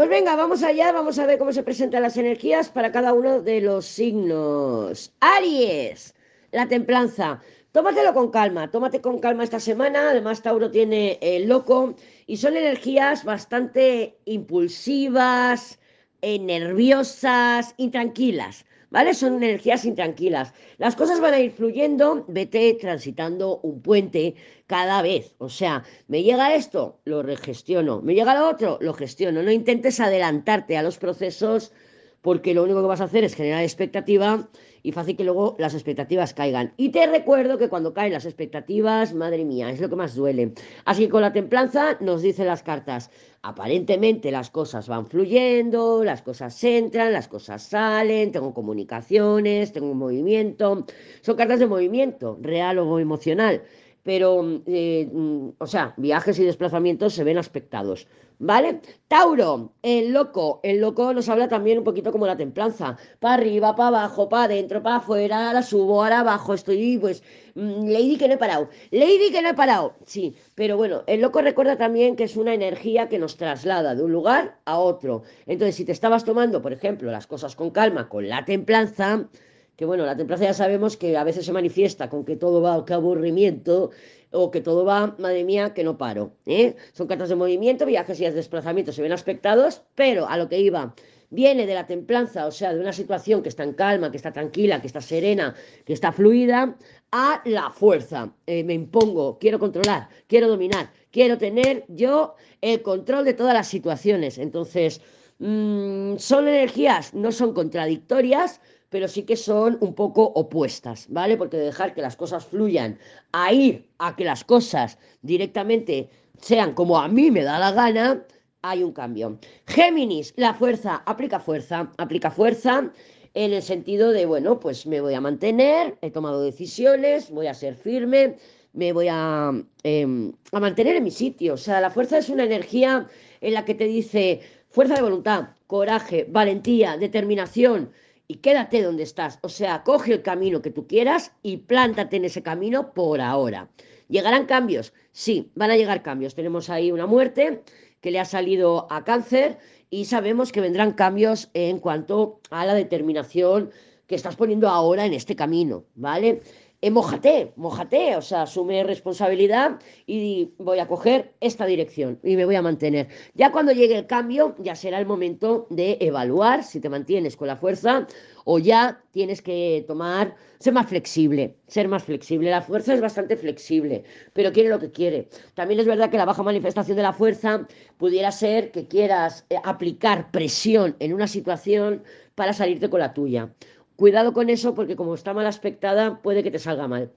Pues venga, vamos allá, vamos a ver cómo se presentan las energías para cada uno de los signos. Aries, la templanza. Tómatelo con calma, tómate con calma esta semana. Además, Tauro tiene el loco y son energías bastante impulsivas, eh, nerviosas, intranquilas. ¿Vale? Son energías intranquilas. Las cosas van a ir fluyendo, vete transitando un puente cada vez. O sea, me llega esto, lo regestiono. Me llega lo otro, lo gestiono. No intentes adelantarte a los procesos porque lo único que vas a hacer es generar expectativa y fácil que luego las expectativas caigan. Y te recuerdo que cuando caen las expectativas, madre mía, es lo que más duele. Así que con la templanza nos dicen las cartas, aparentemente las cosas van fluyendo, las cosas entran, las cosas salen, tengo comunicaciones, tengo un movimiento. Son cartas de movimiento, real o emocional pero, eh, mm, o sea, viajes y desplazamientos se ven aspectados, ¿vale? Tauro, el loco, el loco nos habla también un poquito como la templanza, para arriba, para abajo, para adentro, para afuera, ahora subo, ahora abajo, estoy, pues, mm, Lady que no he parado, Lady que no he parado, sí, pero bueno, el loco recuerda también que es una energía que nos traslada de un lugar a otro, entonces si te estabas tomando, por ejemplo, las cosas con calma, con la templanza, que bueno, la templanza ya sabemos que a veces se manifiesta con que todo va, qué aburrimiento, o que todo va, madre mía, que no paro. ¿eh? Son cartas de movimiento, viajes y desplazamientos se ven aspectados, pero a lo que iba, viene de la templanza, o sea, de una situación que está en calma, que está tranquila, que está serena, que está fluida, a la fuerza. Eh, me impongo, quiero controlar, quiero dominar, quiero tener yo el control de todas las situaciones. Entonces, mm, son energías, no son contradictorias, pero sí que son un poco opuestas, ¿vale? Porque dejar que las cosas fluyan a ir a que las cosas directamente sean como a mí me da la gana, hay un cambio. Géminis, la fuerza, aplica fuerza, aplica fuerza en el sentido de, bueno, pues me voy a mantener, he tomado decisiones, voy a ser firme, me voy a, em, a mantener en mi sitio. O sea, la fuerza es una energía en la que te dice fuerza de voluntad, coraje, valentía, determinación, y quédate donde estás. O sea, coge el camino que tú quieras y plántate en ese camino por ahora. ¿Llegarán cambios? Sí, van a llegar cambios. Tenemos ahí una muerte que le ha salido a cáncer y sabemos que vendrán cambios en cuanto a la determinación que estás poniendo ahora en este camino, ¿vale? Eh, mojate, mojate, o sea, asume responsabilidad y voy a coger esta dirección y me voy a mantener. Ya cuando llegue el cambio, ya será el momento de evaluar si te mantienes con la fuerza o ya tienes que tomar, ser más flexible, ser más flexible. La fuerza es bastante flexible, pero quiere lo que quiere. También es verdad que la baja manifestación de la fuerza pudiera ser que quieras eh, aplicar presión en una situación para salirte con la tuya. Cuidado con eso porque como está mal aspectada puede que te salga mal.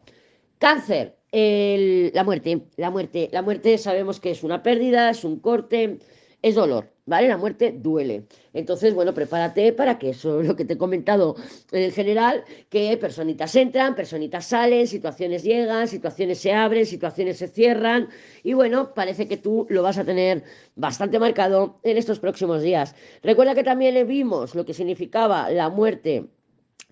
Cáncer, la muerte, la muerte, la muerte sabemos que es una pérdida, es un corte, es dolor, ¿vale? La muerte duele. Entonces, bueno, prepárate para que eso es lo que te he comentado en general, que personitas entran, personitas salen, situaciones llegan, situaciones se abren, situaciones se cierran y bueno, parece que tú lo vas a tener bastante marcado en estos próximos días. Recuerda que también vimos lo que significaba la muerte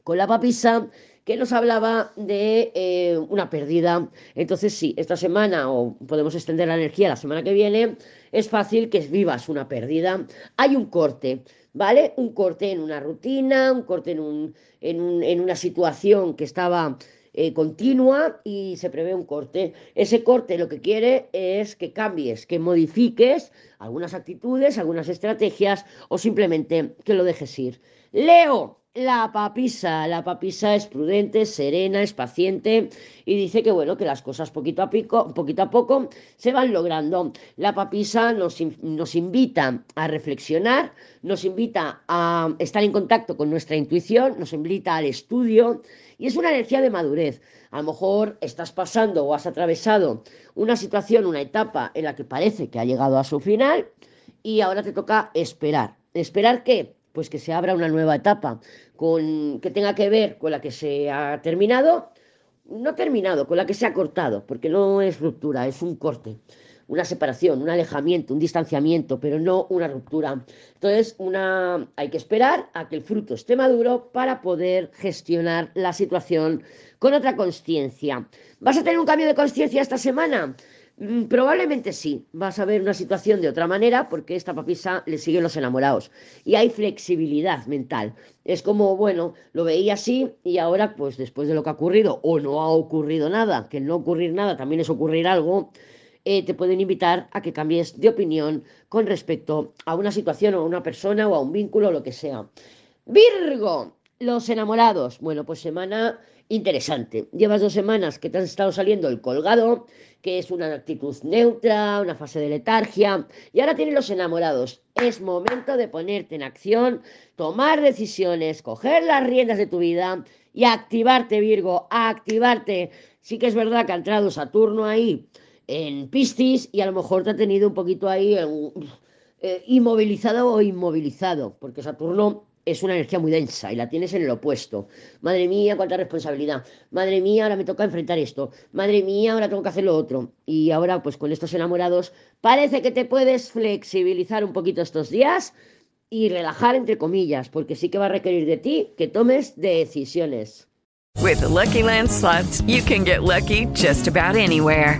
con la papisa que nos hablaba de eh, una pérdida. Entonces, sí, esta semana, o podemos extender la energía la semana que viene, es fácil que vivas una pérdida. Hay un corte, ¿vale? Un corte en una rutina, un corte en, un, en, una situación que estaba eh, continua y se prevé un corte. Ese corte lo que quiere es que cambies, que modifiques algunas actitudes, algunas estrategias o simplemente que lo dejes ir. Leo, la papisa, la papisa es prudente, serena, es paciente y dice que bueno, que las cosas poquito a, pico, poquito a poco se van logrando. La papisa nos, nos invita a reflexionar, nos invita a estar en contacto con nuestra intuición, nos invita al estudio y es una energía de madurez. A lo mejor estás pasando o has atravesado una situación, una etapa en la que parece que ha llegado a su final y ahora te toca esperar. ¿Esperar qué? Pues que se abra una nueva etapa con, que tenga que ver con la que se ha terminado, no terminado, con la que se ha cortado, porque no es ruptura, es un corte una separación, un alejamiento, un distanciamiento, pero no una ruptura. Entonces, una, hay que esperar a que el fruto esté maduro para poder gestionar la situación con otra conciencia. ¿Vas a tener un cambio de conciencia esta semana? Mm, probablemente sí, vas a ver una situación de otra manera porque esta papisa le siguen los enamorados y hay flexibilidad mental. Es como, bueno, lo veía así y ahora pues después de lo que ha ocurrido o no ha ocurrido nada, que no ocurrir nada también es ocurrir algo, eh, te pueden invitar a que cambies de opinión con respecto a una situación o a una persona o a un vínculo o lo que sea. Virgo, los enamorados. Bueno, pues semana interesante. Llevas dos semanas que te has estado saliendo el colgado, que es una actitud neutra, una fase de letargia, y ahora tienes los enamorados. Es momento de ponerte en acción, tomar decisiones, coger las riendas de tu vida y activarte, Virgo, activarte. Sí que es verdad que ha entrado Saturno ahí en Piscis y a lo mejor te ha tenido un poquito ahí eh, inmovilizado o inmovilizado, porque Saturno es una energía muy densa y la tienes en el opuesto. Madre mía, cuánta responsabilidad. Madre mía, ahora me toca enfrentar esto. Madre mía, ahora tengo que hacer lo otro. Y ahora, pues con estos enamorados, parece que te puedes flexibilizar un poquito estos días y relajar entre comillas, porque sí que va a requerir de ti que tomes decisiones. With Lucky Land slots, you can get lucky just about anywhere.